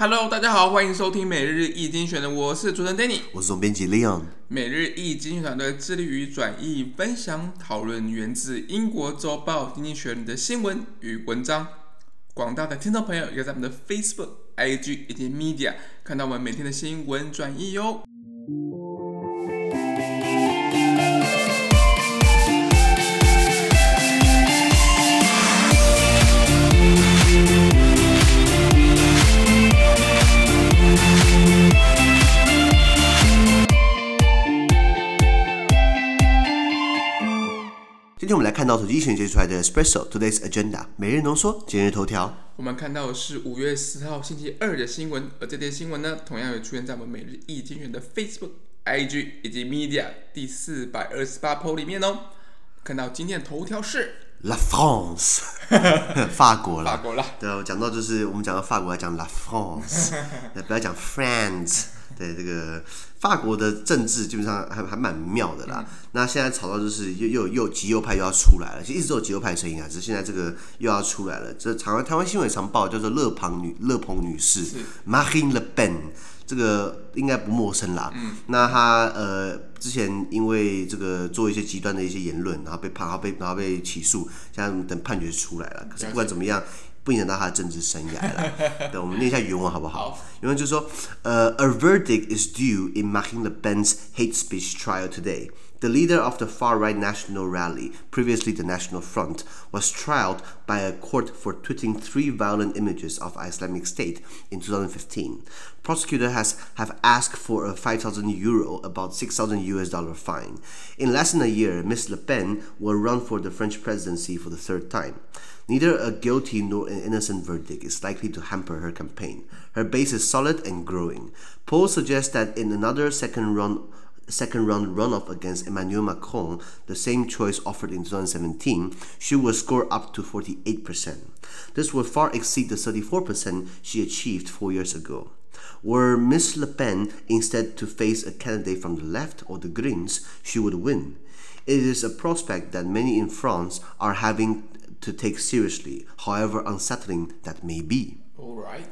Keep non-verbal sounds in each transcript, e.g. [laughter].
Hello，大家好，欢迎收听每日一经济学人，我是主持人 Danny，我是总编辑 Leon。每日一经济学团队致力于转译、分享、讨论源自英国周报《经济学人》的新闻与文章。广大的听众朋友也在我们的 Facebook、IG 以及 Media 看到我们每天的新闻转译哟。今天我们来看到手机一选接出来的 Espresso Today's Agenda 每日浓缩今日头条。我们看到的是五月四号星期二的新闻，而这篇新闻呢，同样也出现在我们每日易经济学人的 Facebook、IG 以及 Media 第四百二十八 po 里面哦。看到今天的头条是 La France，[laughs] 法国啦。法国啦。对，我讲到就是我们讲到法国，要讲 La France，[laughs] 不要讲 France。对这个法国的政治基本上还还蛮妙的啦。嗯、那现在吵到就是又又又极右派又要出来了，其实一直都有极右派声音啊，只是现在这个又要出来了。这台湾台湾新闻常报叫做勒庞女勒庞女士，Marine Le Pen，这个应该不陌生啦。嗯、那她呃之前因为这个做一些极端的一些言论，然后被判，然后被然后被起诉，现在等判决出来了。可是不管怎么样。不影响到他的政治生涯了。等我们念一下原文好不好？原文就是说，呃、uh,，A verdict [laughs] is due in Marine Le Pen's hate speech trial today. The leader of the far-right national rally, previously the National Front, was trialed by a court for tweeting three violent images of Islamic State in 2015. Prosecutor has have asked for a 5,000 euro, about 6,000 US dollar fine. In less than a year, Ms. Le Pen will run for the French presidency for the third time. Neither a guilty nor an innocent verdict is likely to hamper her campaign. Her base is solid and growing. Polls suggest that in another second run second round runoff against Emmanuel Macron, the same choice offered in 2017, she will score up to 48%. This will far exceed the 34% she achieved four years ago. Were Ms. Le Pen instead to face a candidate from the left or the Greens, she would win. It is a prospect that many in France are having to take seriously, however unsettling that may be. All right.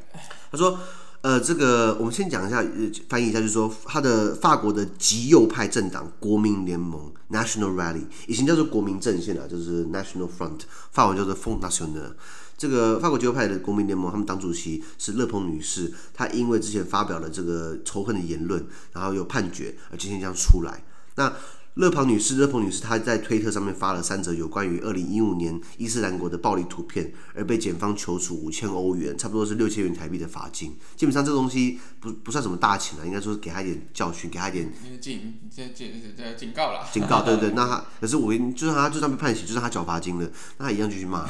他说。呃，这个我们先讲一下，呃，翻译一下，就是说，他的法国的极右派政党国民联盟 （National Rally） 以前叫做国民阵线啊，就是 National Front，法文叫做 Front National。这个法国极右派的国民联盟，他们党主席是勒庞女士，她因为之前发表了这个仇恨的言论，然后有判决，而今天将出来。那勒庞女士，勒庞女士，她在推特上面发了三则有关于二零一五年伊斯兰国的暴力图片，而被检方求处五千欧元，差不多是六千元台币的罚金。基本上这东西不不算什么大钱了，应该说是给她一点教训，给她一点警警警告了。警告，对对对。那她可是我跟就算她就算被判刑，就算她缴罚金了，那她一样继续骂。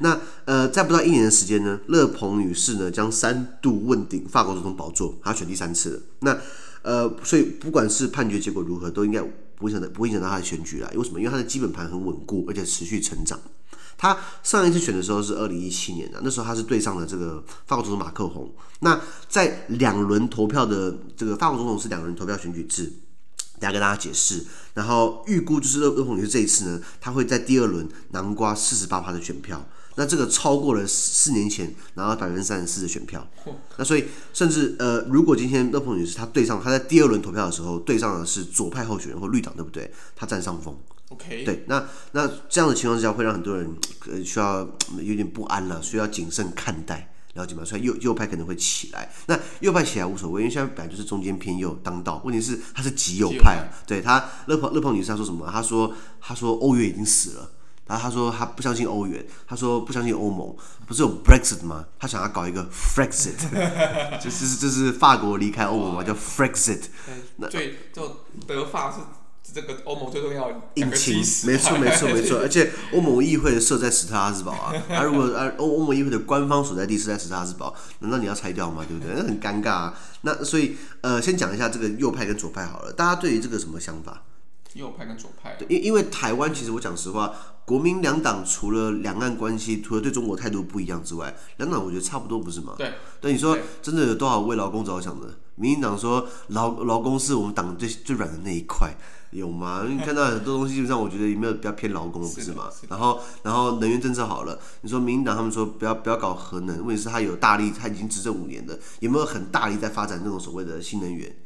那呃，在不到一年的时间呢，勒庞女士呢将三度问鼎法国总统宝座，她选第三次了。那呃，所以不管是判决结果如何，都应该。不会影响到，不会影响到他的选举啦。为什么？因为他的基本盘很稳固，而且持续成长。他上一次选的时候是二零一七年的，那时候他是对上了这个法国总统马克宏。那在两轮投票的这个法国总统是两轮投票选举制，等下跟大家解释。然后预估就是勒庞女士这一次呢，他会在第二轮南瓜四十八趴的选票。那这个超过了四年前拿到百分之三十四的选票，那所以甚至呃，如果今天勒庞女士她对上，她在第二轮投票的时候对上的是左派候选人或绿党，对不对？她占上风。OK。对，那那这样的情况之下，会让很多人呃需要有点不安了，需要谨慎看待，了解吗？所以右右派可能会起来。那右派起来无所谓，因为现在本来就是中间偏右当道。问题是他是极右派，右派对他勒庞勒庞女士她说什么？她说她说欧元已经死了。然后他说他不相信欧元，他说不相信欧盟，不是有 Brexit 吗？他想要搞一个 Frexit，[laughs] 就是就是法国离开欧盟嘛，叫 Frexit。那最就德法是这个欧盟最重要的引擎，没错没错 [laughs] 没错。而且欧盟议会设在史特拉斯堡啊，[laughs] 啊如果啊欧欧盟议会的官方所在地是在史特拉斯堡，难道你要拆掉吗？对不对？那很尴尬啊。那所以呃，先讲一下这个右派跟左派好了，大家对于这个什么想法？右派跟左派，对，因因为台湾其实我讲实话，国民两党除了两岸关系，除了对中国态度不一样之外，两党我觉得差不多，不是吗？对，但，你说真的有多少为劳工着想的？民进党说劳劳工是我们党最最软的那一块，有吗？你看到很多东西，基本上我觉得有没有比较偏劳工，不是吗？[laughs] 是然后，然后能源政策好了，你说民进党他们说不要不要搞核能，问题是他有大力，他已经执政五年了，有没有很大力在发展这种所谓的新能源？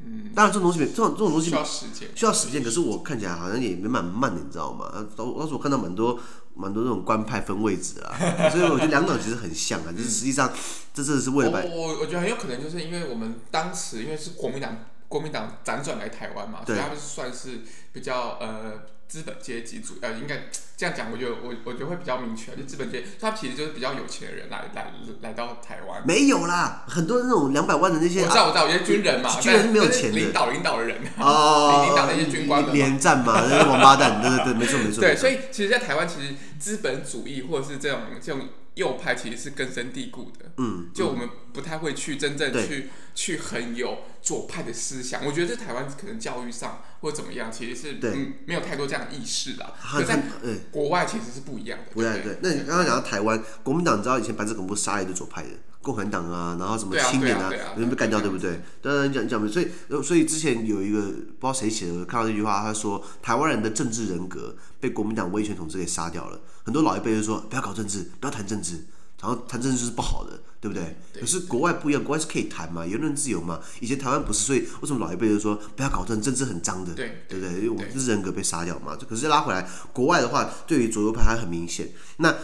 嗯，当然这种东西，这种这种东西需要时间，需要时间。可是我看起来好像也没蛮慢的，你知道吗？当当时我看到蛮多蛮多这种官派分位置啊，[laughs] 所以我觉得两党其实很像啊，就是实际上这真的是为了我我我觉得很有可能就是因为我们当时因为是国民党。国民党辗转来台湾嘛，所以他们算是比较呃资本阶级主要，应该这样讲，我觉得我我觉得会比较明确，就资本阶级，他其实就是比较有钱的人来来来到台湾。没有啦，很多那种两百万的那些，我知道我知道，有些军人嘛，军人是没有钱的，领导领导的人哦，[laughs] 领导那些军官连战嘛，[laughs] 那些王八蛋，对对对，没错没错。对，所以其实，在台湾，其实资本主义或者是这种这种。右派其实是根深蒂固的，嗯，就我们不太会去真正去去很有左派的思想。我觉得在台湾可能教育上或怎么样，其实是嗯没有太多这样的意识啦。可在国外其实是不一样的。不对对。那你刚刚讲到台湾国民党，你知道以前白色恐怖杀了一堆左派的，共产党啊，然后什么青年啊，有人被干掉，对不对？当然讲讲，所以所以之前有一个不知道谁写的，看到这句话，他说台湾人的政治人格被国民党威权统治给杀掉了。很多老一辈就说不要搞政治，不要谈政治，然后谈政治就是不好的，对不对？对，可是国外不一样，国外是可以谈嘛，言论自由嘛。以前台湾不是，所以为什么老一辈就说不要搞政治，政治很脏的，对，对不对？因为我们就是人格被杀掉嘛。可是拉回来，国外的话，对于左右派还很明显。那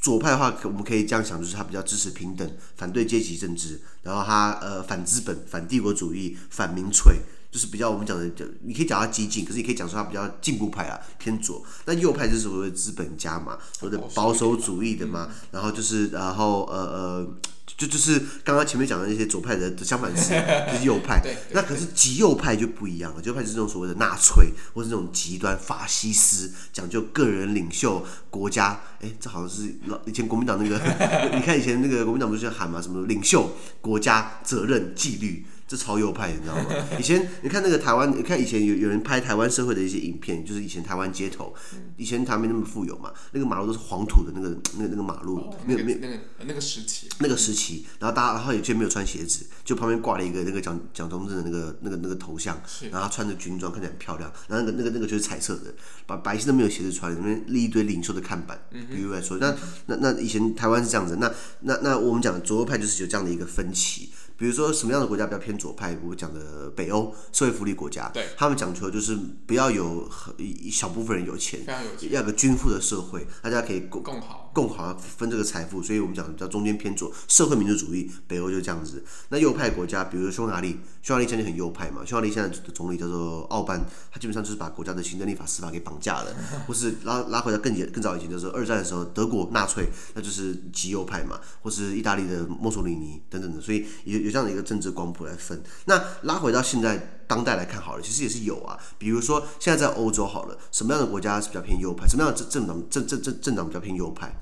左派的话，我们可以这样想，就是他比较支持平等，反对阶级政治，然后他呃反资本、反帝国主义、反民粹。就是比较我们讲的，就你可以讲他激进，可是你可以讲说他比较进步派啊，偏左。那右派就是所谓的资本家嘛，所谓的保守主义的嘛。然后就是，然后呃呃，就就是刚刚前面讲的那些左派的相反是就是右派。[laughs] 那可是极右派就不一样了，极右派就是这种所谓的纳粹，或是那种极端法西斯，讲究个人领袖国家。哎，这好像是老以前国民党那个，[laughs] 你看以前那个国民党不是喊嘛，什么领袖国家责任纪律。是超右派，你知道吗？[laughs] 以前你看那个台湾，你看以前有有人拍台湾社会的一些影片，就是以前台湾街头，以前台湾没那么富有嘛，那个马路都是黄土的那个那个那个马路，没有没有那个那个时期，那个时期，然后大家然后有些没有穿鞋子，就旁边挂了一个那个蒋蒋中正的那个那个那个头像，然后他穿着军装，看起来很漂亮，然后那个那个那个就是彩色的，把白姓都没有鞋子穿，里面立一堆领袖的看板，比如来说，那那那以前台湾是这样子，那那那我们讲左右派就是有这样的一个分歧。比如说什么样的国家比较偏左派？我讲的北欧社会福利国家，对，他们讲求就是不要有一小部分人有钱，有钱要有个均富的社会，大家可以共共好共好分这个财富。所以我们讲叫中间偏左社会民主主义，北欧就这样子。那右派国家，比如匈牙利，匈牙利现在很右派嘛，匈牙利现在的总理叫做奥班，他基本上就是把国家的行政、立法、司法给绑架了，[laughs] 或是拉拉回到更更早以前，就是二战的时候德国纳粹，那就是极右派嘛，或是意大利的墨索里尼等等的，所以有有。这样的一个政治光谱来分，那拉回到现在当代来看好了，其实也是有啊。比如说现在在欧洲好了，什么样的国家是比较偏右派？什么样的政政党政政政政党比较偏右派？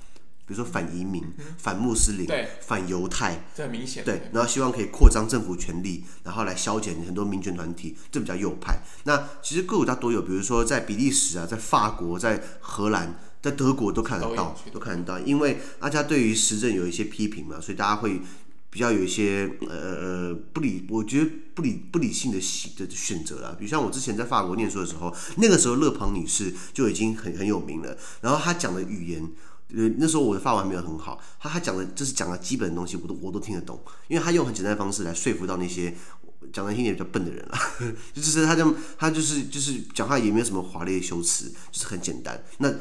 比如说反移民、嗯、反穆斯林、反犹太，这很明显。对，然后希望可以扩张政府权力，然后来消减很多民权团体，这比较右派。那其实各国家都有，比如说在比利时啊，在法国，在荷兰，在德国都看得到，都，都看得到。因为大家对于时政有一些批评嘛，所以大家会。比较有一些呃呃不理，我觉得不理不理性的选的选择啦。比如像我之前在法国念书的时候，那个时候勒庞女士就已经很很有名了。然后她讲的语言，呃那时候我的法文没有很好，他他讲的就是讲的基本的东西，我都我都听得懂，因为他用很简单的方式来说服到那些讲的听起来比较笨的人 [laughs] 了。就是他就他就是就是讲话也没有什么华丽的修辞，就是很简单。那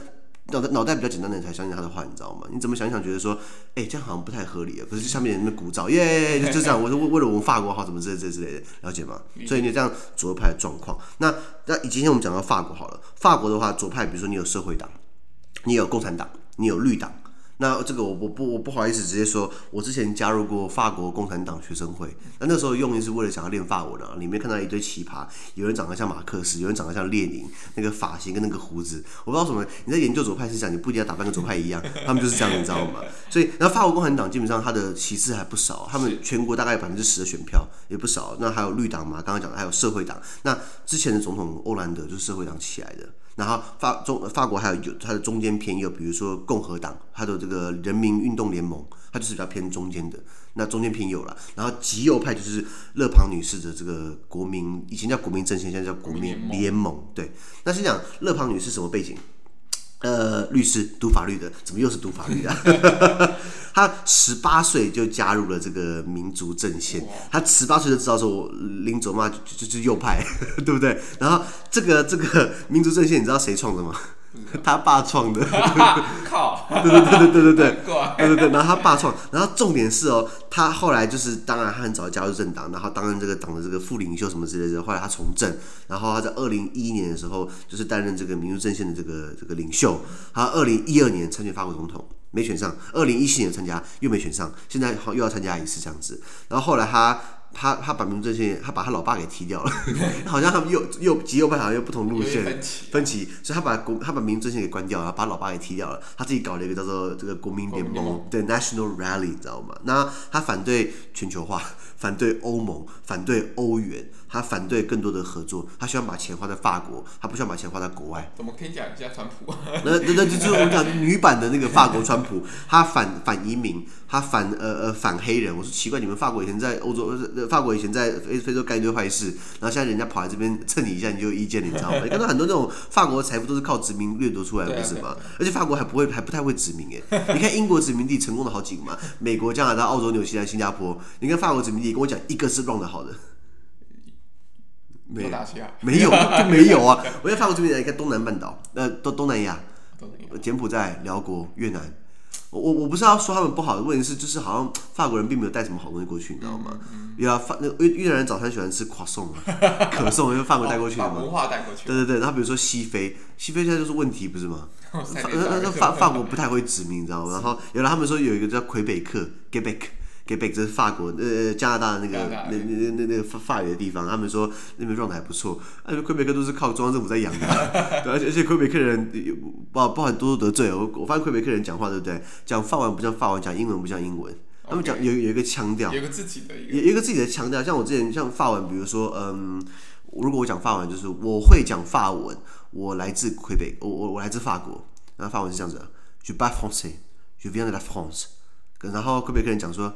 脑袋脑袋比较简单的人才相信他的话，你知道吗？你怎么想一想，觉得说，哎、这样好像不太合理啊。可是下面人那鼓噪，耶，就这样。我是为为了我们法国好，怎么这这之类的，了解吗？所以你这样左派的状况，那那今天我们讲到法国好了，法国的话，左派比如说你有社会党，你有共产党，你有绿党。那这个我我不我不好意思直接说，我之前加入过法国共产党学生会，那那时候用意是为了想要练法文啊，里面看到一堆奇葩，有人长得像马克思，有人长得像列宁，那个发型跟那个胡子，我不知道什么。你在研究左派思想，你不一定要打扮跟左派一样，他们就是这样，你知道吗？所以，那法国共产党基本上他的旗帜还不少，他们全国大概有百分之十的选票也不少。那还有绿党嘛，刚刚讲的还有社会党。那之前的总统欧兰德就是社会党起来的。然后法中法国还有有它的中间偏右，比如说共和党，它的这个人民运动联盟，它就是比较偏中间的。那中间偏右了，然后极右派就是勒庞女士的这个国民，以前叫国民阵线，现在叫国民联盟。对，那先讲勒庞女士什么背景？呃，律师，读法律的，怎么又是读法律的？[laughs] 他十八岁就加入了这个民族阵线，他十八岁就知道说，我领走嘛，就就是右派，[laughs] 对不对？然后这个这个民族阵线，你知道谁创的吗？[laughs] 他爸创的，[laughs] 靠！对对对对对对。对，对对对，然后他爸创，然后重点是哦，他后来就是，当然他很早加入政党，然后担任这个党的这个副领袖什么之类的，后来他从政，然后他在二零一一年的时候，就是担任这个民族阵线的这个这个领袖，他二零一二年参选法国总统，没选上，二零一七年参加又没选上，现在好又要参加一次这样子，然后后来他。他他把民族阵线，他把他老爸给踢掉了，[laughs] 好像他们右右极右派好像又不同路线分歧，分歧，所以他把国他把民族阵线给关掉了，把老爸给踢掉了，他自己搞了一个叫做这个国民联盟对 National Rally，你知道吗？那他反对全球化，反对欧盟，反对欧元，他反对更多的合作，他希望把钱花在法国，他不希望把钱花在国外。怎么可以讲一下川普？[laughs] 那那那就是我们讲女版的那个法国川普，他反反移民，他反呃呃反黑人。我说奇怪，你们法国以前在欧洲。法国以前在非非洲干一堆坏事，然后现在人家跑来这边蹭你一下，你就有意见，你知道吗？你看到很多那种法国的财富都是靠殖民掠夺出来的，不是吗？而且法国还不会，还不太会殖民哎。你看英国殖民地成功的好几个嘛，美国、加拿大、澳洲、纽西兰、新加坡。你看法国殖民地，跟我讲一个是 run 的好的，没有，没有就没有啊！[laughs] 我在法国这边，你看东南半岛，呃，东东南亚，柬埔寨、寮国、越南。我我不是要说他们不好的问题是，就是好像法国人并没有带什么好东西过去，你知道吗？要法那越越南人早餐喜欢吃 [laughs] 可颂啊，可颂因为法国带过去的嘛。文化带过去。对对对，然后比如说西非，西非现在就是问题，不是吗？[laughs] 法法法国不太会殖民，你知道吗？然后原来他们说有一个叫魁北克 （Quebec）。给北这是法国呃加拿大那个那那那那个法法语的地方，他们说那边状态还不错。而且魁北克都是靠中央政府在养的，[laughs] 而且而且魁北克人不不好多多得罪。我我发现魁北克人讲话对不对？讲法文不像法文，讲英文不像英文。他们讲有有一个腔调，有个自己的有一个自己的腔调。像我之前像法文，比如说嗯，如果我讲法文，就是我会讲法文，我来自魁北，我我我来自法国。然后法文是这样子：Je parle français, je viens de la France。然后魁北克人讲说。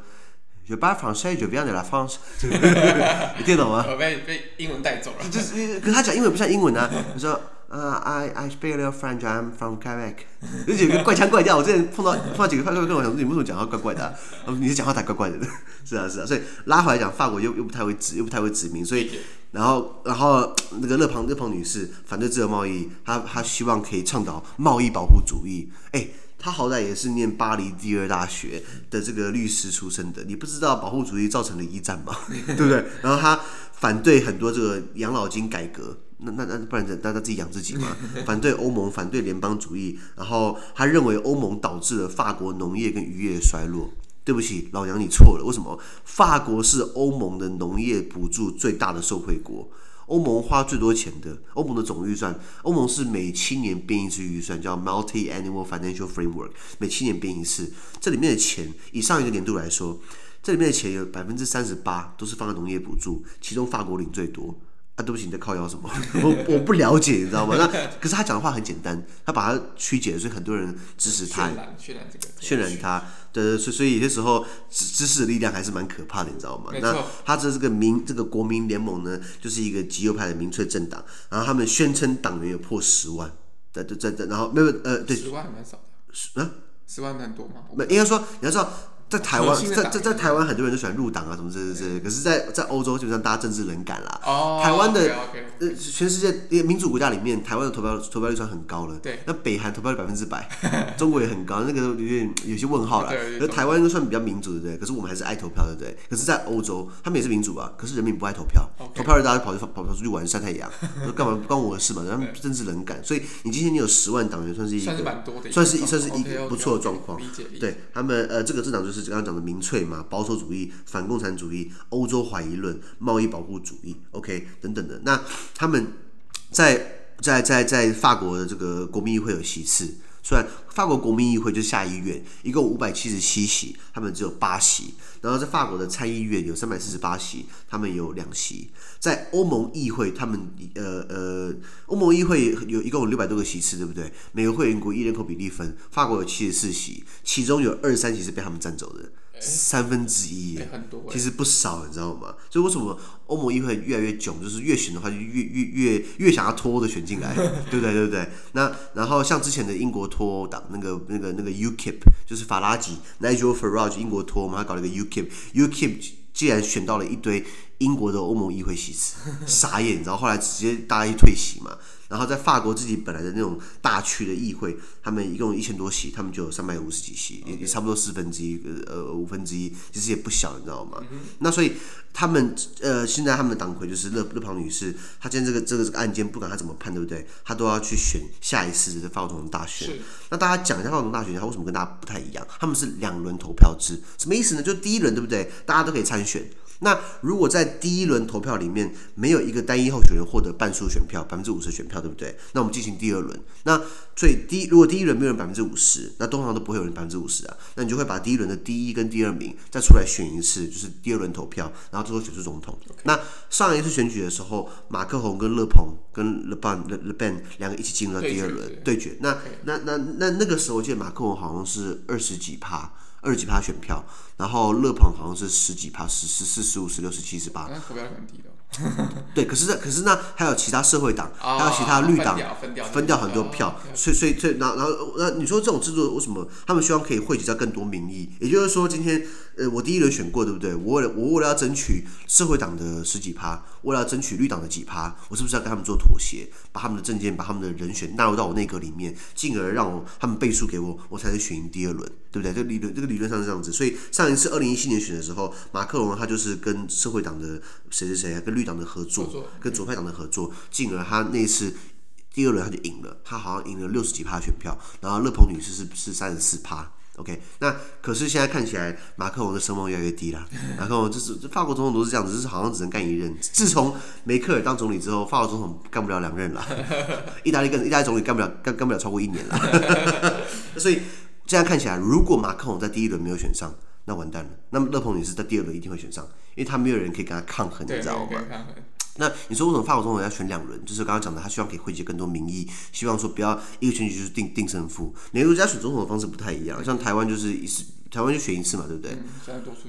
Je parle français, je viens de la France。[laughs] 你听懂吗？我被被英文带走了。就是，可是他讲英文不像英文啊。你说，呃，I I speak a little French, I'm from Quebec。[laughs] 有几个怪腔怪调。我之前碰到碰到几个法国人，我讲说你为什么讲话怪怪的？你讲话才怪怪的。[laughs] 是啊是啊，所以拉回来讲，法国又又不太会指，又不太会殖民，所以然后然后那个勒庞勒庞女士反对自由贸易，她她希望可以倡导贸易保护主义。哎。他好歹也是念巴黎第二大学的这个律师出身的，你不知道保护主义造成了一战吗？[laughs] 对不对？然后他反对很多这个养老金改革，那那那不然大家自己养自己嘛？反对欧盟，反对联邦主义，然后他认为欧盟导致了法国农业跟渔业衰落。对不起，老杨你错了，为什么？法国是欧盟的农业补助最大的受惠国。欧盟花最多钱的，欧盟的总预算，欧盟是每七年编一次预算，叫 Multi-annual Financial Framework，每七年编一次。这里面的钱，以上一个年度来说，这里面的钱有百分之三十八都是放在农业补助，其中法国领最多。啊，对不起，你在靠腰什么？[laughs] 我我不了解，你知道吗？那可是他讲的话很简单，他把它曲解，所以很多人支持他，渲染渲染这个，渲染他。对对，所以所以有些时候知知识的力量还是蛮可怕的，你知道吗？那他这这个民这个国民联盟呢，就是一个极右派的民粹政党，然后他们宣称党员有破十万，对对对，然后没有呃对，十万还蛮少的，十啊，十万很多吗？没，应该说你要知道。在台湾，在在在台湾，很多人都喜欢入党啊，什么这这这。可是在，在在欧洲，基本上大家政治冷感啦。哦。台湾的呃，全世界民主国家里面，台湾的投票投票率算很高了。对。那北韩投票率百分之百，[laughs] 中国也很高，那个有点有些问号了。对。而台湾应该算比较民主，对不对？可是我们还是爱投票，对不对？可是，在欧洲，他们也是民主啊，可是人民不爱投票。投票日大家跑去跑跑出去玩晒太阳，说干嘛不关我的事嘛？他们政治冷感，所以你今天你有十万党员，算是一个算是蛮多的，算是算是一个不错的状况。对他们呃，这个政党就是刚刚讲的民粹。嘛，保守主义、反共产主义、欧洲怀疑论、贸易保护主义，OK 等等的。那他们在在在在法国的这个国民议会有席次，虽然法国国民议会就是下议院，一共五百七十七席，他们只有八席。然后在法国的参议院有三百四十八席，他们有两席。在欧盟议会，他们呃呃，欧盟议会有一共有六百多个席次，对不对？每个会员国一人口比例分，法国有七十四席，其中有二十三席是被他们占走的。三分之一，其实不少，你知道吗？所以为什么欧盟议会越来越囧？就是越选的话，就越越越越想要脱欧的选进来，[laughs] 对不对？对不对？那然后像之前的英国脱欧党，那个那个那个 UKIP，就是法拉吉 Nigel Farage 英国脱欧嘛，他搞了一个 UKIP，UKIP 竟然选到了一堆英国的欧盟议会席次，傻眼，你知道后来直接大家一退席嘛。然后在法国自己本来的那种大区的议会，他们一共一千多席，他们就有三百五十几席，也也差不多四分之一，呃五分之一，其实也不小，你知道吗？嗯、那所以他们呃现在他们的党魁就是勒勒庞女士，她今天这个这个这个案件，不管她怎么判，对不对？她都要去选下一次的法国总统大选。那大家讲一下法国总统大选，它为什么跟大家不太一样？他们是两轮投票制，什么意思呢？就第一轮对不对？大家都可以参选。那如果在第一轮投票里面没有一个单一候选人获得半数选票，百分之五十选票，对不对？那我们进行第二轮。那所以第，如果第一轮没有人百分之五十，那通常都不会有人百分之五十啊。那你就会把第一轮的第一跟第二名再出来选一次，就是第二轮投票，然后最后选出总统。那上一次选举的时候，马克宏跟勒鹏跟勒邦勒勒班两个一起进入到第二轮对决。那.那那那那个时候，我记得马克宏好像是二十几趴。二十几趴选票，然后乐鹏好像是十几趴，十十四十五十六十七十八。[laughs] 对，可是可是呢，还有其他社会党，还有其他绿党，分掉很多票，所以所以所以，然后然后那你说这种制度为什么他们希望可以汇集到更多民意？也就是说，今天呃我第一轮选过，对不对？我为了我为了要争取社会党的十几趴，为了要争取绿党的几趴，我是不是要跟他们做妥协，把他们的政见，把他们的人选纳入到我内阁里面，进而让我他们背书给我，我才能选赢第二轮，对不对？这个理论这个理论上是这样子。所以上一次二零一七年选的时候，马克龙他就是跟社会党的谁谁谁啊，跟绿党的合作，跟左派党的合作，进而他那次第二轮他就赢了，他好像赢了六十几趴选票，然后勒庞女士是是三十四趴。OK，那可是现在看起来马克龙的声望越来越低了。马克龙就是法国总统都是这样子，就是好像只能干一任。自从梅克尔当总理之后，法国总统干不了两任了。[laughs] 意大利跟意大利总理干不了干干不了超过一年了。[laughs] 所以这样看起来，如果马克龙在第一轮没有选上，那完蛋了。那么勒鹏女士在第二轮一定会选上，因为他没有人可以跟他抗衡，你知道吗？那你说为什么法国总统要选两轮？就是刚刚讲的，他希望可以汇集更多民意，希望说不要一个选举就是定定胜负。每个国家选总统的方式不太一样，像台湾就是一次，台湾就选一次嘛，对不对？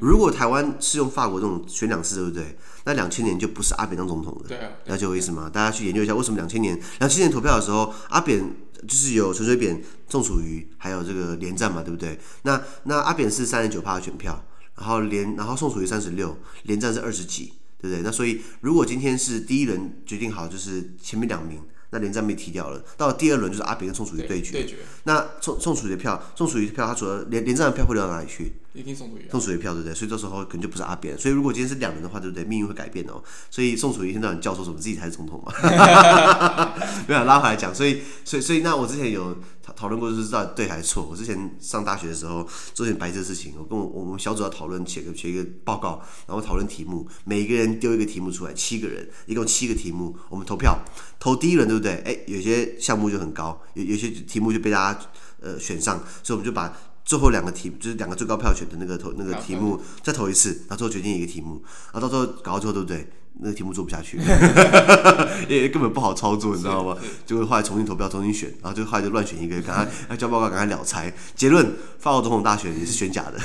如果台湾是用法国这种选两次，对不对？那两千年就不是阿扁当总统了。对啊，了解我意思吗？大家去研究一下，为什么两千年两千年投票的时候，阿扁就是有陈水扁、宋楚瑜，还有这个连战嘛，对不对？那那阿扁是三十九趴的选票，然后连然后宋楚瑜三十六，连战是二十几。对不对？那所以，如果今天是第一轮决定好，就是前面两名，那连战被踢掉了。到了第二轮，就是阿扁跟宋楚瑜对决。对决。那宋宋楚瑜的票，宋楚瑜的票，他除了连连战的票会流到哪里去？一定宋楚瑜。宋楚瑜票，对不对？所以这时候可能就不是阿扁。所以如果今天是两人的话，对不对？命运会改变哦。所以宋楚瑜一天到晚叫说什么自己才是总统嘛？[laughs] 没有拉回来讲。所以，所以，所以，那我之前有。讨讨论过就是知道对还是错。我之前上大学的时候做点白痴事情，我跟我我们小组要讨论写个写一个报告，然后讨论题目，每一个人丢一个题目出来，七个人一共七个题目，我们投票投第一轮对不对？哎，有些项目就很高，有有些题目就被大家呃选上，所以我们就把最后两个题就是两个最高票选的那个投那个题目再投一次，然后最后决定一个题目，然后到时候搞到最后对不对？那个题目做不下去，[laughs] 因为根本不好操作，你知道吗？就会后来重新投票，重新选，然后就后来就乱选一个，赶快要交报告，赶快了财。结论：法国总统大选也是选假的。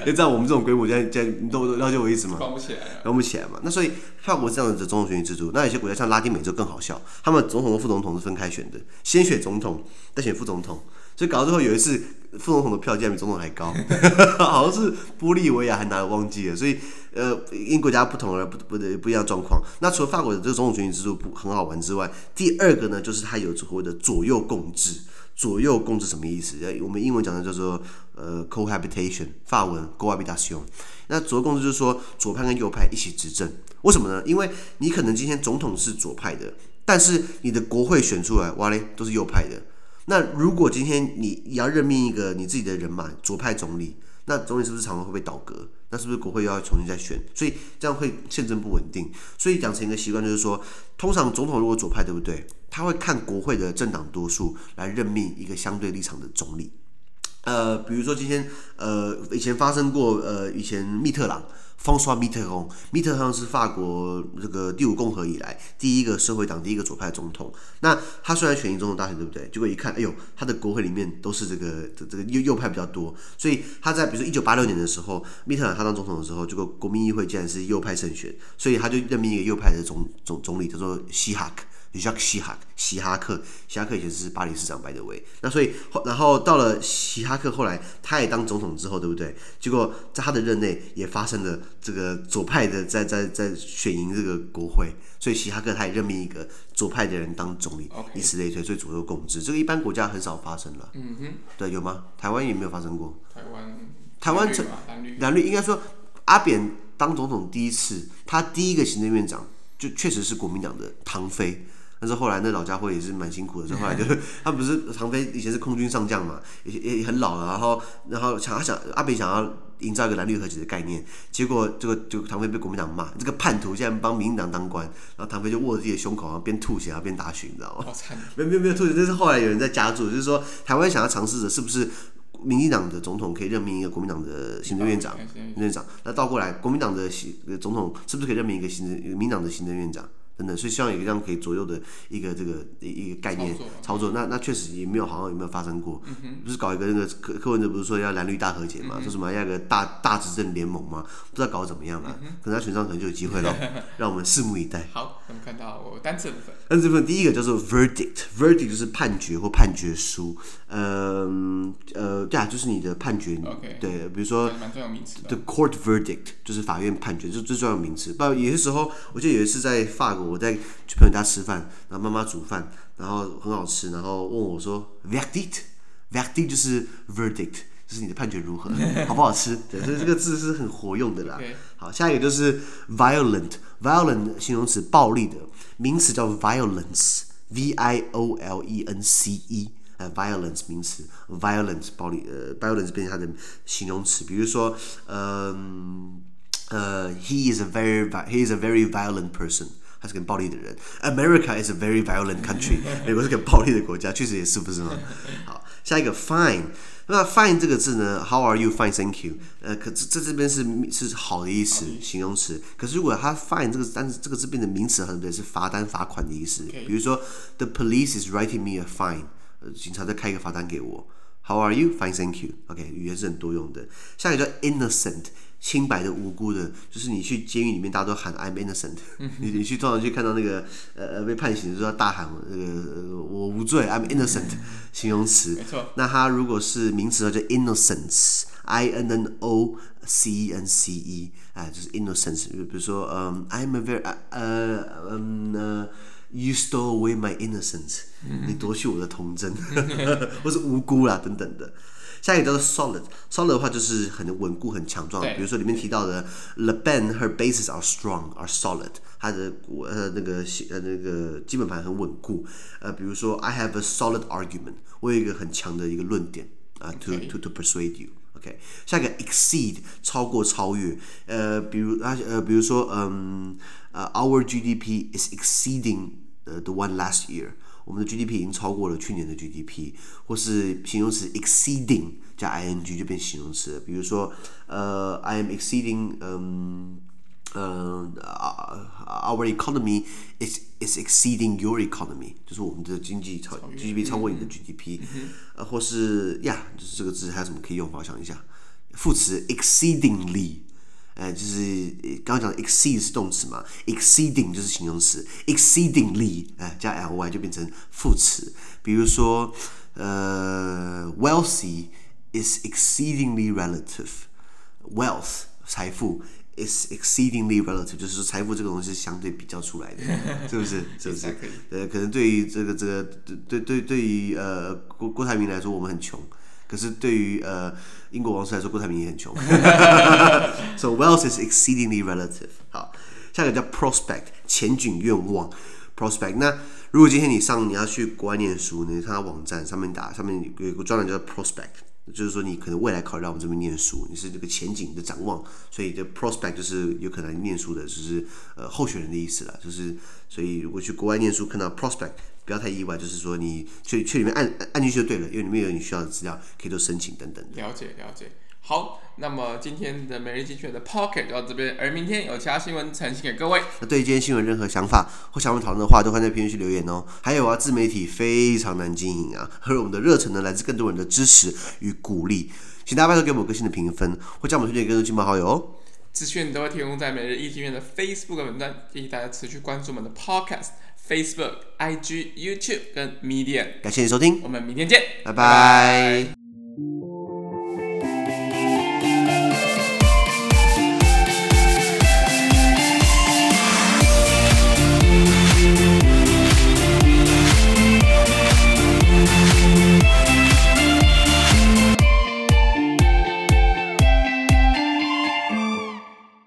因为在我们这种规模，现在你都了解我意思吗？帮不起来，帮不起来嘛。那所以法国这样子的总统选举制度，那有些国家像拉丁美洲更好笑，他们总统和副总统是分开选的，先选总统，再选副总统。所以搞到最后有一次，副总统的票竟然比总统还高，[laughs] 好像是玻利维亚还拿了忘记了。所以。呃，因国家不同而不不的不一样状况。那除了法国的这个总统选举制度不很好玩之外，第二个呢，就是它有所谓的左右共治。左右共治什么意思？我们英文讲的叫做呃 cohabitation，法文 cohabitation。那左右共治就是说左派跟右派一起执政。为什么呢？因为你可能今天总统是左派的，但是你的国会选出来哇嘞都是右派的。那如果今天你你要任命一个你自己的人马左派总理。那总理是不是常常会被倒戈？那是不是国会又要重新再选？所以这样会宪政不稳定。所以养成一个习惯，就是说，通常总统如果左派，对不对？他会看国会的政党多数来任命一个相对立场的总理。呃，比如说今天，呃，以前发生过，呃，以前密特朗。方刷米特朗，密特朗是法国这个第五共和以来第一个社会党、第一个左派总统。那他虽然选赢总统大选，对不对？结果一看，哎呦，他的国会里面都是这个这个右右派比较多，所以他在比如说一九八六年的时候，米特朗他当总统的时候，结果国民议会竟然是右派胜选，所以他就任命一个右派的总总总理，叫做希哈克。叫希哈希哈克，希哈克以前是巴黎市长，by the way。那所以后，然后到了希哈克后来，他也当总统之后，对不对？结果在他的任内也发生了这个左派的在在在选赢这个国会，所以希哈克他也任命一个左派的人当总理，以此类推，所以左右共治。这个一般国家很少发生了。嗯哼。对，有吗？台湾也没有发生过。台湾。台湾成蓝绿，蓝绿应该说阿扁当总统第一次，他第一个行政院长就确实是国民党的唐飞。但是后来那老家伙也是蛮辛苦的，所以后来就是 [laughs] 他不是唐飞以前是空军上将嘛，也也很老了，然后然后想他想阿北想要营造一个蓝绿和解的概念，结果这个就唐飞被国民党骂，这个叛徒竟然帮民进党当官，然后唐飞就握着自己的胸口，然后边吐血然后边打血，你知道吗？好 [laughs] 惨！没有没有没有吐血，这是后来有人在加注，就是说台湾想要尝试着是不是民进党的总统可以任命一个国民党的行政院长，行政院长，那倒过来国民党的行总统是不是可以任命一个行政民党的行政院长？等等，所以希望有一个这样可以左右的一个这个一个概念操作，操作，那那确实也没有好像有没有发生过，嗯、不是搞一个那个柯柯文哲不是说要蓝绿大和解嘛，说、嗯、什么要一个大大执政联盟嘛，不知道搞得怎么样啊？嗯、可能他选上可能就有机会了，[laughs] 让我们拭目以待。好，我们看到我单词部分，单词部分第一个叫做 verdict，verdict 就是判决或判决书，嗯呃对啊，就是你的判决。对，比如说 the court verdict 就是法院判决，就是最重要的名词。不，有些时候我记得有一次在法国。我在去朋友家吃饭，然后妈妈煮饭，然后很好吃，然后问我说：“verdict，verdict 就是 verdict，就是你的判决如何，好不好吃？”对，所以这个字是很活用的啦。好，下一个就是 violent，violent 形容词，暴力的名词叫 violence，v i o l e n c e，呃，violence 名词，violence 暴力，呃，violence 变成它的形容词，比如说，嗯，呃，he is a very，he is a very violent person。他是个暴力的人。America is a very violent country。美国是个暴力的国家，确实也是，不是吗？好，下一个 [laughs] fine。那 fine 这个字呢？How are you? Fine, thank you。呃，可这这边是是好的意思，形容词。可是如果它 fine 这个单词这个字变成名词，很对，是罚单、罚款的意思。比如说，The police is writing me a fine。呃，警察在开一个罚单给我。How are you? Fine, thank you。OK，语言是很多用的。下一个叫 innocent。 清白的、无辜的，就是你去监狱里面，大家都喊 I'm innocent。嗯、你你去通常去看到那个呃被判刑的时候，大喊那个、呃、我无罪，I'm innocent，[laughs] 形容词。没错。那它如果是名词的话，就 innocence，I N N O C E N C E，哎，就是 innocence。比如说，嗯，I'm a very 呃嗯呃，You stole away my innocence，你夺去我的童真，[laughs] 或是无辜啦等等的。下一个叫做 solid，solid 的话就是很稳固、很强壮。比如说里面提到的 l e b e n her bases are strong, are solid，它的呃那个呃那个基本盘很稳固。呃，比如说 I have a solid argument，我有一个很强的一个论点啊、uh,，to to to persuade you。OK，下一个 exceed，超过、超越。呃，比如啊呃，比如说嗯呃、uh,，our GDP is exceeding the one last year。我们的 GDP 已经超过了去年的 GDP，或是形容词 exceeding 加 ing 就变形容词。比如说，呃，I am exceeding，嗯，呃，our economy is is exceeding your economy，就是我们的经济超 GDP 超过你的 GDP，呃，或是呀，就是这个字还有什么可以用法？我想一下，副词 exceedingly。呃，就是刚刚讲的 exceed 是动词嘛，exceeding 就是形容词，exceedingly 哎加 ly 就变成副词。比如说，呃，wealthy is exceedingly relative，wealth 财富 is exceedingly relative，就是说财富这个东西是相对比较出来的，是不是？是不是？呃，可能对于这个这个对对对于呃郭郭台铭来说，我们很穷。可是对于呃英国王室来说，郭台铭也很穷。[laughs] So wealth is exceedingly relative。好，下一个叫 prospect，前景愿望。prospect。那如果今天你上你要去国外念书，你看他网站上面打上面有个专栏叫 prospect。就是说你可能未来考虑到我们这边念书，你是这个前景的展望，所以这 prospect 就是有可能念书的，就是呃候选人的意思了。就是所以如果去国外念书看到 prospect，不要太意外，就是说你去去里面按按进去就对了，因为里面有你需要的资料可以做申请等等。了解了解。好，那么今天的每日精选的 Pocket 就到这边，而明天有其他新闻呈现给各位。那对于今天新闻任何想法或想我们讨论的话，都欢迎在评论区留言哦。还有啊，自媒体非常难经营啊，而我们的热忱呢，来自更多人的支持与鼓励，请大家拜托给我们个新的评分，或将我们推荐给更多亲朋好友哦。资讯都会提供在每日一经院的 Facebook 文章，建议大家持续关注我们的 Podcast、Facebook、IG、YouTube 跟 Medium。感谢你收听，我们明天见，拜拜。拜拜。